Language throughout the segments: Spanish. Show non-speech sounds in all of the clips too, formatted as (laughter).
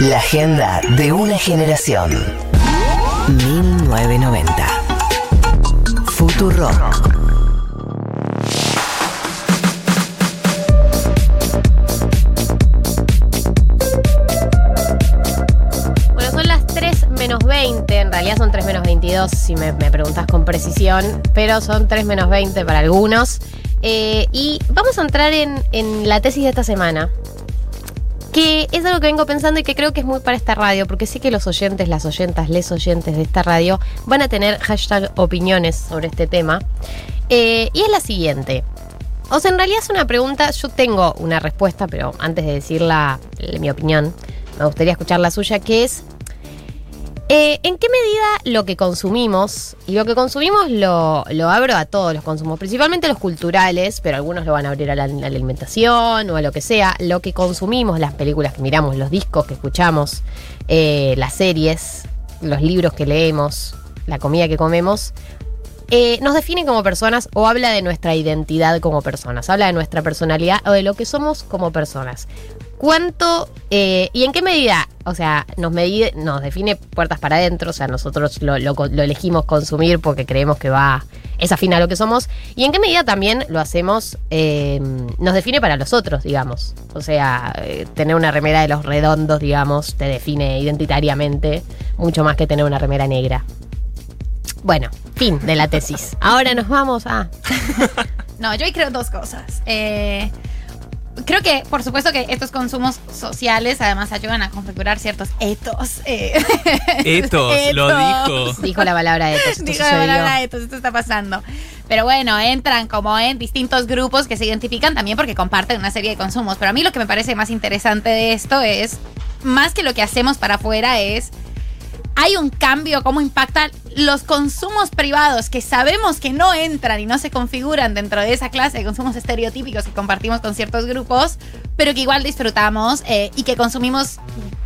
La agenda de una generación. 1990. Futurock. Bueno, son las 3 menos 20, en realidad son 3 menos 22 si me, me preguntas con precisión, pero son 3 menos 20 para algunos. Eh, y vamos a entrar en, en la tesis de esta semana, que es algo que vengo pensando y que creo que es muy para esta radio, porque sé que los oyentes, las oyentas, les oyentes de esta radio van a tener hashtag opiniones sobre este tema. Eh, y es la siguiente. O sea, en realidad es una pregunta, yo tengo una respuesta, pero antes de decirla, mi opinión, me gustaría escuchar la suya, que es, eh, ¿en qué medida lo que consumimos, y lo que consumimos lo, abro a todos los consumos, principalmente los culturales, pero algunos lo van a abrir a la, a la alimentación o a lo que sea, lo que consumimos, las películas que miramos, los discos que escuchamos, eh, las series, los libros que leemos, la comida que comemos, eh, nos define como personas o habla de nuestra identidad como personas, habla de nuestra personalidad o de lo que somos como personas. ¿Cuánto eh, y en qué medida, o sea, nos, define puertas para adentro, o sea, nosotros lo, lo elegimos consumir porque creemos que va, es afín a lo que somos, y en qué medida también lo hacemos, eh, nos define para los otros, digamos. O sea, eh, tener una remera de los redondos, digamos, te define identitariamente mucho más que tener una remera negra. Bueno, fin de la tesis. Ahora nos vamos a. (laughs) No, yo creo dos cosas. Eh, creo que, por supuesto, que estos consumos sociales además ayudan a configurar ciertos etos. eh. (laughs) Etos, lo Etos. dijo. Dijo la palabra (laughs) esto Digo, la palabra etos, esto está pasando. Pero bueno, entran como en distintos grupos que se identifican también porque comparten una serie de consumos. Pero a mí lo que me parece más interesante de esto es, más que lo que hacemos para afuera, es hay un cambio, cómo impactan los consumos privados que sabemos que no entran y no se configuran dentro de esa clase de consumos estereotípicos que compartimos con ciertos grupos, pero que igual disfrutamos eh, y que consumimos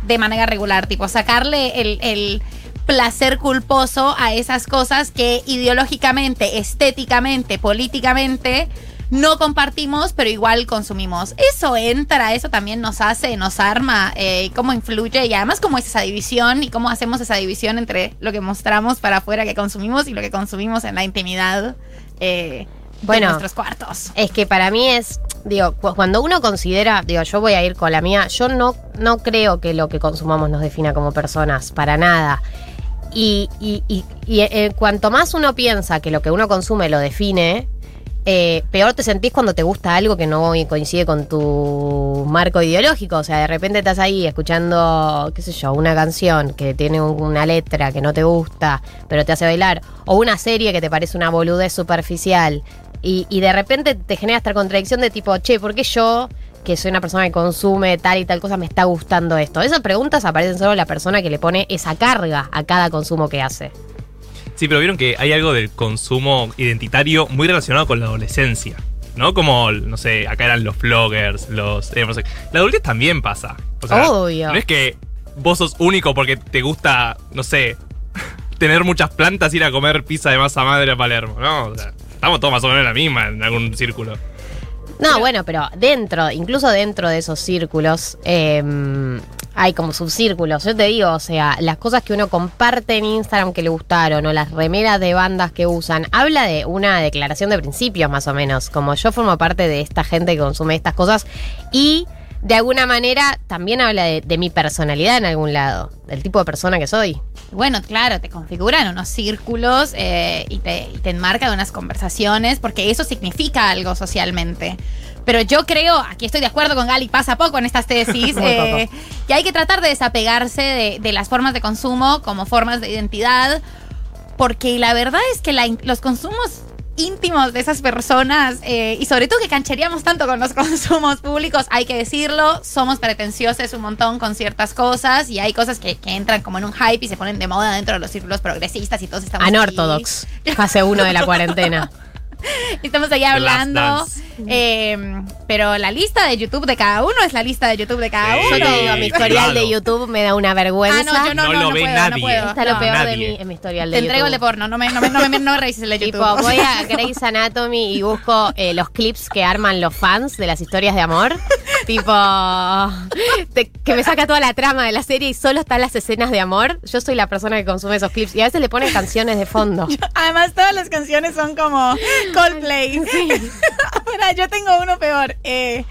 de manera regular, tipo sacarle el, el placer culposo a esas cosas que ideológicamente, estéticamente, políticamente no compartimos, pero igual consumimos. Eso entra, eso también nos hace, nos arma, eh, cómo influye y además cómo es esa división y cómo hacemos esa división entre lo que mostramos para afuera que consumimos y lo que consumimos en la intimidad eh, Bueno. de nuestros cuartos. Es que para mí es, digo, cu- cuando uno considera, digo, yo voy a ir con la mía, yo no, no creo que lo que consumamos nos defina como personas, para nada. Y, y, y, y, eh, cuanto más uno piensa que lo que uno consume lo define, eh, peor te sentís cuando te gusta algo que no coincide con tu marco ideológico. O sea, de repente estás ahí escuchando, qué sé yo, una canción que tiene un- una letra que no te gusta, pero te hace bailar, o una serie que te parece una boludez superficial, y, y de repente te genera esta contradicción de tipo, che, ¿por qué yo, que soy una persona que consume tal y tal cosa, me está gustando esto? Esas preguntas aparecen solo la persona que le pone esa carga a cada consumo que hace. Sí, pero vieron que hay algo del consumo identitario muy relacionado con la adolescencia. ¿No? Como, no sé, acá eran los vloggers, los. eh, no sé. La adultez también pasa. O sea, Obvio. No es que vos sos único porque te gusta, no sé, (laughs) tener muchas plantas ir a comer pizza de masa madre a Palermo, ¿no? O sea, estamos todos más o menos en la misma en algún círculo. No, bueno, pero dentro, incluso dentro de esos círculos, eh, hay como subcírculos. Yo te digo, o sea, las cosas que uno comparte en Instagram que le gustaron o las remeras de bandas que usan, habla de una declaración de principios más o menos. Como yo formo parte de esta gente que consume estas cosas y de alguna manera también habla de, de mi personalidad en algún lado, del tipo de persona que soy. Bueno, claro, te configuran unos círculos eh, y, te, y te enmarcan unas conversaciones porque eso significa algo socialmente. Pero yo creo, aquí estoy de acuerdo con Gali, pasa poco en estas tesis, (laughs) eh, que hay que tratar de desapegarse de, de las formas de consumo como formas de identidad, porque la verdad es que la los consumos íntimos de esas personas eh, y sobre todo que cancheríamos tanto con los (laughs) consumos públicos, hay que decirlo, somos pretenciosos un montón con ciertas cosas y hay cosas que, que entran como en un hype y se ponen de moda dentro de los círculos progresistas y todos estamos. Anortodox, (laughs) fase 1 de la cuarentena. (laughs) Estamos Last hablando. Eh, pero la lista de YouTube de cada uno es la lista de YouTube de cada Sí. uno. Yo te digo, mi historial de. YouTube me da una vergüenza. Ah, no, yo no, No no, lo no ve puedo, nadie. no puedo. Está lo No. peor de mi, en mi historial de Te YouTube. entrego el de porno, no me, no me, no me, no me revises el de Tipo, YouTube. voy a (laughs) Grey's Anatomy y busco eh, los clips que arman los fans de las historias de amor. Tipo, te- que me saca toda la trama de la serie y solo están las escenas de amor. Yo soy la persona que consume esos clips y a veces le ponen canciones de fondo. (laughs) Además, todas las canciones son como Coldplay. Mira, (laughs) yo tengo uno peor. Eh,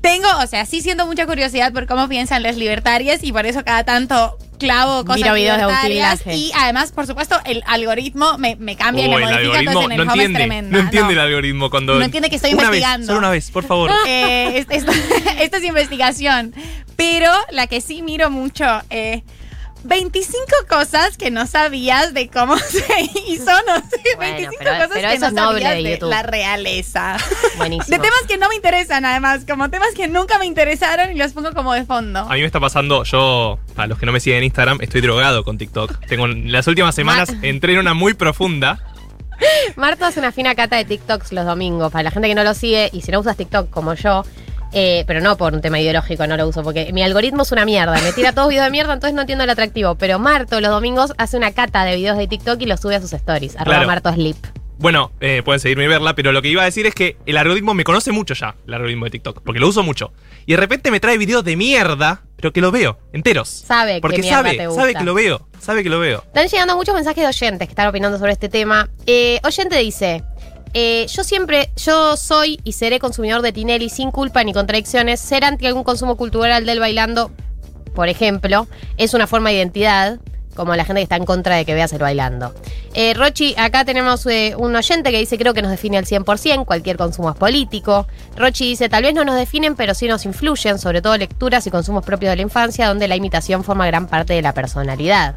tengo, o sea, sí siento mucha curiosidad por cómo piensan las libertarias y por eso cada tanto clavo cosas Miro videos de. Y además, por supuesto, el algoritmo me, me cambia y me el modifica, algoritmo entonces en no el home es tremenda. No entiende No. el algoritmo cuando. No entiende que estoy una investigando. Vez, solo una vez, por favor. (laughs) Eh, es- esto, (laughs) esto es investigación. Pero la que sí miro mucho, eh, 25 cosas que no sabías de cómo (laughs) se hizo, no sé, Bueno, 25 pero- cosas pero que no sabías de la realeza. Buenísimo. De temas que no me interesan, además, como temas que nunca me interesaron y los pongo como de fondo. A mí me está pasando, yo, a los que no me siguen en Instagram, estoy drogado con TikTok. Tengo las últimas semanas Ma- entré en una muy profunda. Marto hace una fina cata de TikToks los domingos. Para la gente que no lo sigue, y si no usas TikTok como yo, eh, pero no por un tema ideológico, no lo uso, porque mi algoritmo es una mierda. Me tira todos videos de mierda, entonces no entiendo el atractivo. Pero Marto los domingos hace una cata de videos de TikTok y los sube a sus stories. Arroba Claro. Marto Sleep. Bueno, eh, pueden seguirme y verla, pero lo que iba a decir es que el algoritmo me conoce mucho ya, el algoritmo de TikTok, porque lo uso mucho. Y de repente me trae videos de mierda, pero que lo veo, enteros. Sabe Porque que sabe, te gusta. sabe que lo veo, sabe que lo veo. Están llegando muchos mensajes de oyentes que están opinando sobre este tema. Eh, oyente dice: eh, Yo siempre, yo soy y seré consumidor de Tinelli sin culpa ni contradicciones. Ser anti algún consumo cultural del bailando, por ejemplo, es una forma de identidad. Como la gente que está en contra de que veas el bailando. Eh, Rochi, acá tenemos eh, un oyente que dice: Creo que nos define al 100%, cualquier consumo es político. Rochi dice: Tal vez no nos definen, pero sí nos influyen, sobre todo lecturas y consumos propios de la infancia, donde la imitación forma gran parte de la personalidad.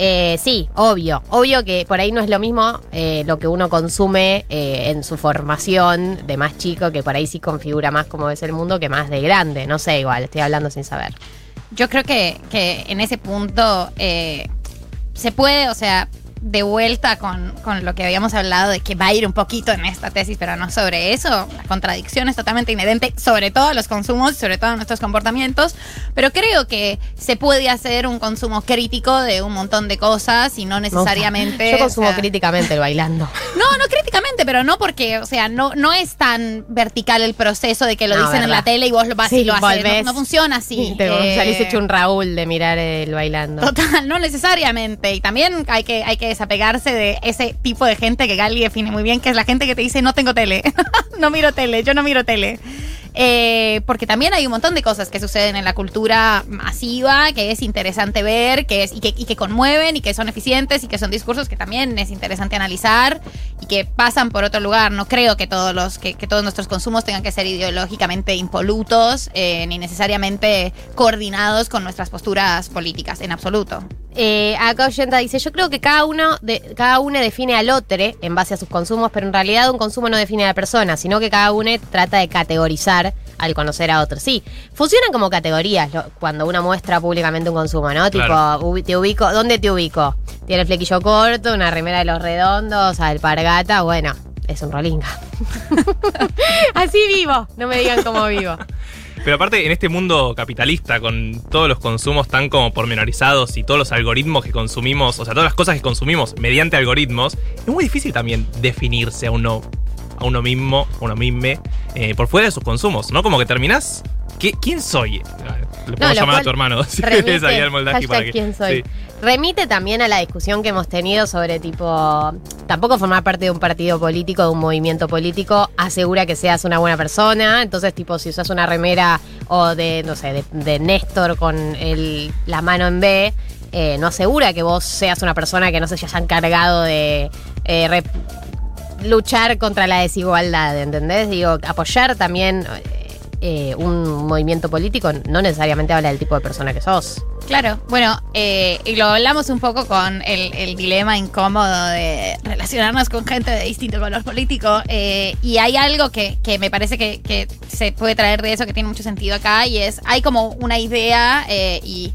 Eh, sí, obvio. Obvio que por ahí no es lo mismo eh, lo que uno consume eh, en su formación de más chico, que por ahí sí configura más cómo es el mundo que más de grande. No sé, igual, estoy hablando sin saber. Yo creo que, que en ese punto eh, se puede, o sea, de vuelta con, con lo que habíamos hablado de que va a ir un poquito en esta tesis, pero no sobre eso. La contradicción es totalmente inherente, sobre todo a los consumos, sobre todo a nuestros comportamientos. Pero creo que se puede hacer un consumo crítico de un montón de cosas y no necesariamente. Yo consumo o sea, críticamente el bailando. (laughs) No, no críticamente, pero no porque, o sea, no, no es tan vertical el proceso de que lo No, dicen en verdad. la tele y vos lo vas Sí, y lo haces. No, no funciona así. (laughs) Te Eh, salís hecho un Raúl de mirar el bailando. Total, no necesariamente. Y también hay que, hay desapegarse de ese tipo de gente que Gali define muy bien, que es la gente que te dice no tengo tele, (laughs) no miro tele, yo no miro tele. Eh, porque también hay un montón de cosas que suceden en la cultura masiva, que es interesante ver, que es, y, que, y que conmueven, y que son eficientes, y que son discursos que también es interesante analizar, y que pasan por otro lugar. No creo que todos los, que, que todos nuestros consumos tengan que ser ideológicamente impolutos, eh, ni necesariamente coordinados con nuestras posturas políticas, en absoluto. Eh, acá Oyenta dice, yo creo que cada uno de, cada uno define al otro en base a sus consumos, pero en realidad un consumo no define a la persona, sino que cada uno trata de categorizar al conocer a otro. Sí, funcionan como categorías lo- cuando uno muestra públicamente un consumo, ¿no? Claro. Tipo, te ubico, ¿dónde te ubico? Tiene el flequillo corto, una remera de los redondos, alpargata, bueno, es un rolinga. (laughs) Así vivo, no me digan cómo vivo. (laughs) Pero aparte, en este mundo capitalista, con todos los consumos tan como pormenorizados y todos los algoritmos que consumimos, o sea, todas las cosas que consumimos mediante algoritmos, es muy difícil también definirse a uno, a uno mismo, a uno mismo, eh, por fuera de sus consumos, ¿no? Como que terminás. ¿Qué- ¿Quién soy? Le puedo lo llamar a tu hermano. (laughs) si remite- para que- quién soy. sí. Remite también a la discusión que hemos tenido sobre tipo, tampoco formar parte de un partido político, de un movimiento político, asegura que seas una buena persona. Entonces, tipo, si usas una remera o de, no sé, de, de Néstor con el- la mano en B, eh, no asegura que vos seas una persona que no se haya encargado de eh, re- luchar contra la desigualdad, ¿entendés? Digo, apoyar también eh, un movimiento político no necesariamente habla del tipo de persona que sos. Claro, bueno, eh, y lo hablamos un poco con el, dilema incómodo de relacionarnos con gente de distinto color político. eh, y hay algo que, que me parece que, que se puede traer de eso que tiene mucho sentido acá, y es, hay como una idea y,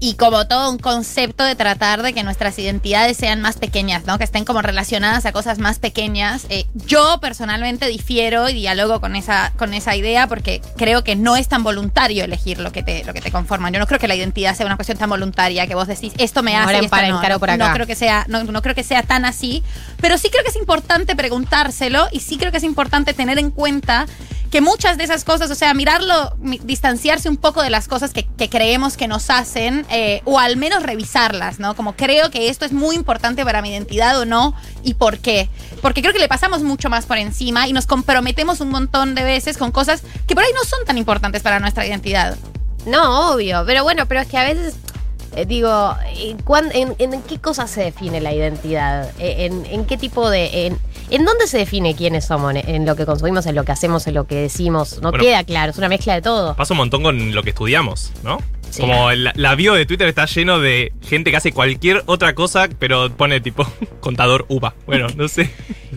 y como todo un concepto de tratar de que nuestras identidades sean más pequeñas, ¿no? Que estén como relacionadas a cosas más pequeñas. Eh, yo personalmente difiero y dialogo con esa, con esa idea porque creo que no es tan voluntario elegir lo que te, lo que te conforma. Yo no creo que la identidad sea una cuestión tan voluntaria que vos decís, esto me hace Ahora y esto empara- no. encaro No, por acá. no creo que sea, no, no creo que sea tan así, pero sí creo que es importante preguntárselo y sí creo que es importante tener en cuenta que muchas de esas cosas, o sea, mirarlo, mi- distanciarse un poco de las cosas que, que creemos que nos hacen, eh, o al menos revisarlas, ¿no? Como creo que esto es muy importante para mi identidad o no, y por qué. Porque creo que le pasamos mucho más por encima y nos comprometemos un montón de veces con cosas que por ahí no son tan importantes para nuestra identidad. No, obvio. Pero bueno, pero es que a veces. Eh, digo, ¿en, cuán- en, en qué cosas se define la identidad? Eh, ¿En, en qué tipo de.? En, ¿En dónde se define quiénes somos? ¿En, en lo que consumimos, en lo que hacemos, en lo que decimos? No Bueno. queda claro, es una mezcla de todo. Pasa un montón con lo que estudiamos, ¿no? Sí. Como la, la bio de Twitter está lleno de gente que hace cualquier otra cosa, pero pone tipo (laughs) contador uva. Bueno, no sé.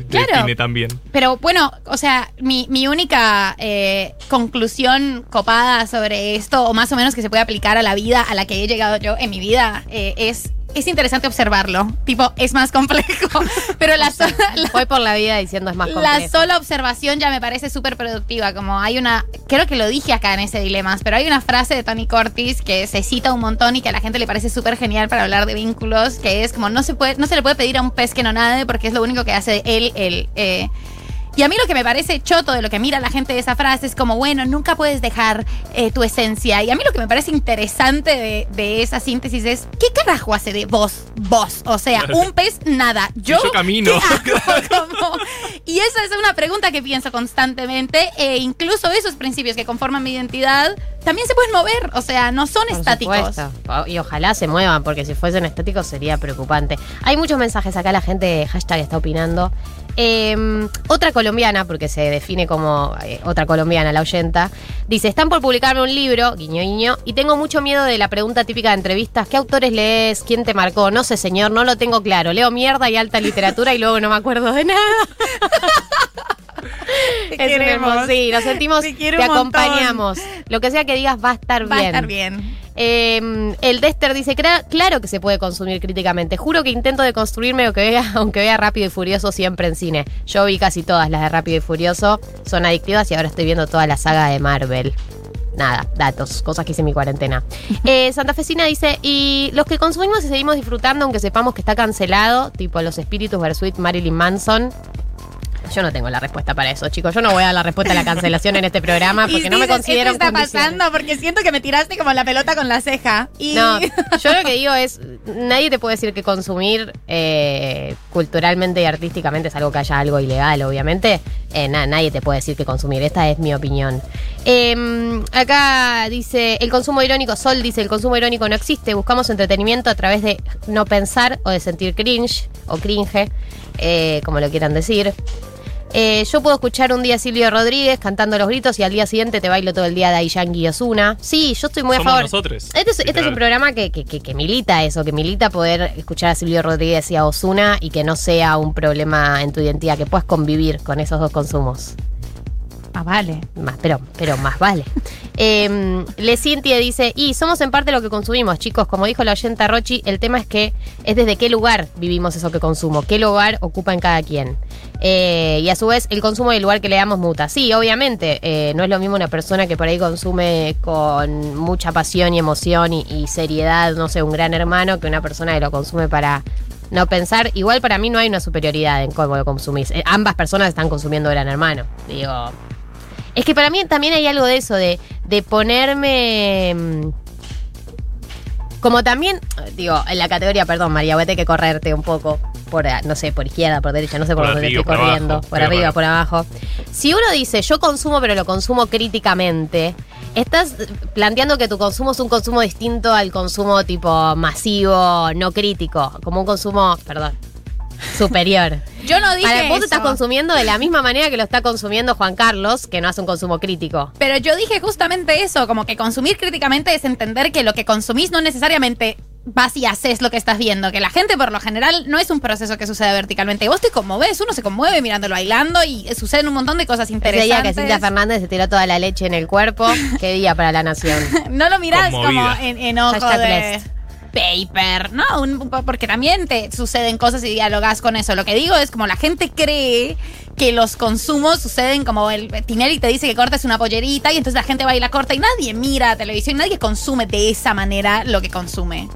Claro. También. Pero bueno, o sea, mi, mi única eh, conclusión copada sobre esto, o más o menos que se puede aplicar a la vida a la que he llegado yo en mi vida, eh, es, es interesante observarlo. Tipo, es más complejo. (laughs) Pero la, so- la- Voy por la vida diciendo es más la complejo. sola observación ya me parece súper productiva. Como hay una, creo que lo dije acá en ese Dilemas, pero hay una frase de Tony Cortis que se cita un montón y que a la gente le parece súper genial para hablar de vínculos, que es como no se puede, no se le puede pedir a un pez que no nade porque es lo único que hace él, él. eh, y a mí lo que me parece choto de lo que mira la gente de esa frase es como, bueno, nunca puedes dejar eh, tu esencia. Y a mí lo que me parece interesante de, de esa síntesis es, ¿qué carajo hace de vos, vos? O sea, un pez, nada. Yo, yo camino. ¿qué hago? (laughs) (laughs) Como- y esa es una pregunta que pienso constantemente. E incluso esos principios que conforman mi identidad también se pueden mover. O sea, no son Por estáticos. supuesto. Y ojalá se muevan, porque si fuesen estáticos sería preocupante. Hay muchos mensajes acá, la gente hashtag está opinando. Eh, otra colombiana, porque se define como eh, otra colombiana, la oyenta, dice, están por publicarme un libro, guiño guiño, y tengo mucho miedo de la pregunta típica de entrevistas, ¿qué autores lees? ¿Quién te marcó? No sé, señor, no lo tengo claro. Leo mierda y alta literatura y luego no me acuerdo de nada. (laughs) Te Es un queremos. hermoso- sí, nos sentimos, Te un acompañamos. Lo que sea que digas va a estar Va bien. a estar bien. Eh, el Dexter dice, "Cra- claro que se puede consumir críticamente. Juro que intento de construirme lo que vea, (laughs) aunque vea Rápido y Furioso siempre en cine. Yo vi casi todas las de Rápido y Furioso, son adictivas y ahora estoy viendo toda la saga de Marvel. Nada, datos, cosas que hice en mi cuarentena. (laughs) Eh, Santa Fecina dice, y los que consumimos y seguimos disfrutando, aunque sepamos que está cancelado, tipo los espíritus Versuit Marilyn Manson. Yo no tengo la respuesta para eso, chicos. Yo no voy a dar la respuesta a la cancelación en este programa (laughs) porque Y no me considero ¿Esto está pasando? Porque siento que me tiraste como la pelota con la ceja. Y... No, (laughs) yo lo que digo es, nadie te puede decir que consumir eh, culturalmente y artísticamente es algo que haya algo ilegal, obviamente. Eh, na- nadie te puede decir que consumir, esta es mi opinión. Eh, acá dice, el consumo irónico, Sol dice, el consumo irónico no existe, buscamos entretenimiento a través de no pensar o de sentir cringe o cringe, eh, como lo quieran decir. Eh, yo puedo escuchar un día a Silvio Rodríguez cantando los gritos y al día siguiente te bailo todo el día de Yankee y Ozuna. Sí, yo estoy muy a favor. nosotros. Este es, este es un programa que, que- que- que milita eso, que milita poder escuchar a Silvio Rodríguez y a Osuna y que no sea un problema en tu identidad, que puedas convivir con esos dos consumos. Ah, vale. Más, pero, pero más vale. (laughs) Eh, Le Cintia dice, y somos en parte lo que consumimos, chicos. Como dijo la oyenta Rochi, el tema es que es desde qué lugar vivimos eso que consumo, qué lugar ocupa en cada quien. Eh, y a su vez, el consumo y el lugar que le damos muta. Sí, obviamente, eh, no es lo mismo una persona que por ahí consume con mucha pasión y emoción y, y seriedad, no sé, un gran hermano, que una persona que lo consume para no pensar. Igual para mí no hay una superioridad en cómo lo consumís. Eh, ambas personas están consumiendo gran hermano. Digo, es que para mí también hay algo de eso, de, de ponerme. mm, Como también, digo, en la categoría, perdón, María, voy a tener que correrte un poco por, eh, no sé, por izquierda, por derecha, no sé por, Por dónde estoy corriendo, abajo, por arriba, por abajo. Si uno dice, yo consumo, pero lo consumo críticamente, estás planteando que tu consumo es un consumo distinto al consumo tipo masivo, no crítico, como un consumo, perdón, superior. Yo no dije Para, vos eso. estás consumiendo de la misma manera que lo está consumiendo Juan Carlos, que no hace un consumo crítico. Pero yo dije justamente eso, como que consumir críticamente es entender que lo que consumís no necesariamente vas y haces lo que estás viendo, que la gente por lo general no es un proceso que sucede verticalmente. Vos te conmoves, uno se conmueve mirándolo bailando y suceden un montón de cosas Ese día interesantes. que Cintia Fernández se tiró toda la leche en el cuerpo, qué día para la nación. (laughs) no lo mirás como Conmovida. en, en ojo Hashtag de blessed. Paper, no, un- porque también te suceden cosas y dialogas con eso. Lo que digo es como la gente cree que los consumos suceden como el Tinelli te dice que cortes una pollerita y entonces la gente va y la corta y nadie mira televisión, nadie consume de esa manera lo que consume.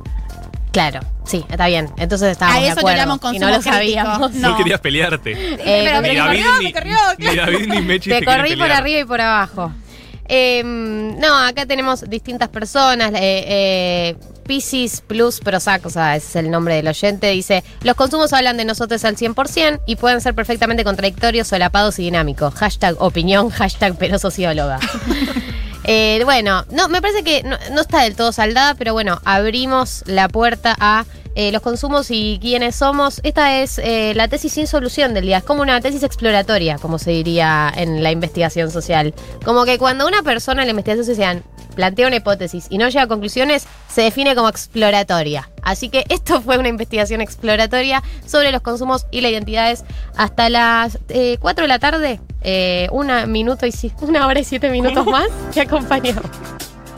Claro. Sí, está bien. Entonces estábamos A de eso acuerdo. llamo y consumo no lo crítico. sabíamos. No, No. querías pelearte. Eh, Pero porque ni me David corrió, ni, me corrió. ni David ni Mechi Te quieren corrí por arriba y por abajo. Eh, no, acá tenemos distintas personas. Eh, eh, Pisces Plus Prozac, o sea, ese es el nombre del oyente, dice: Los consumos hablan de nosotros al 100% y pueden ser perfectamente contradictorios, solapados y dinámicos. Hashtag opinión, (laughs) hashtag pero socióloga. (laughs) Eh, bueno, no, me parece que no, está del todo saldada, pero bueno, abrimos la puerta a eh, los consumos y quiénes somos. Esta es eh, la tesis sin solución del día. Es como una tesis exploratoria, como se diría en la investigación social. Como que cuando una persona en la investigación social plantea una hipótesis y no llega a conclusiones, se define como exploratoria. Así que esto fue una investigación exploratoria sobre los consumos y las identidades hasta las eh, 4 de la tarde. eh, una minuto y (laughs) una hora y siete minutos (laughs) más. Te acompañamos.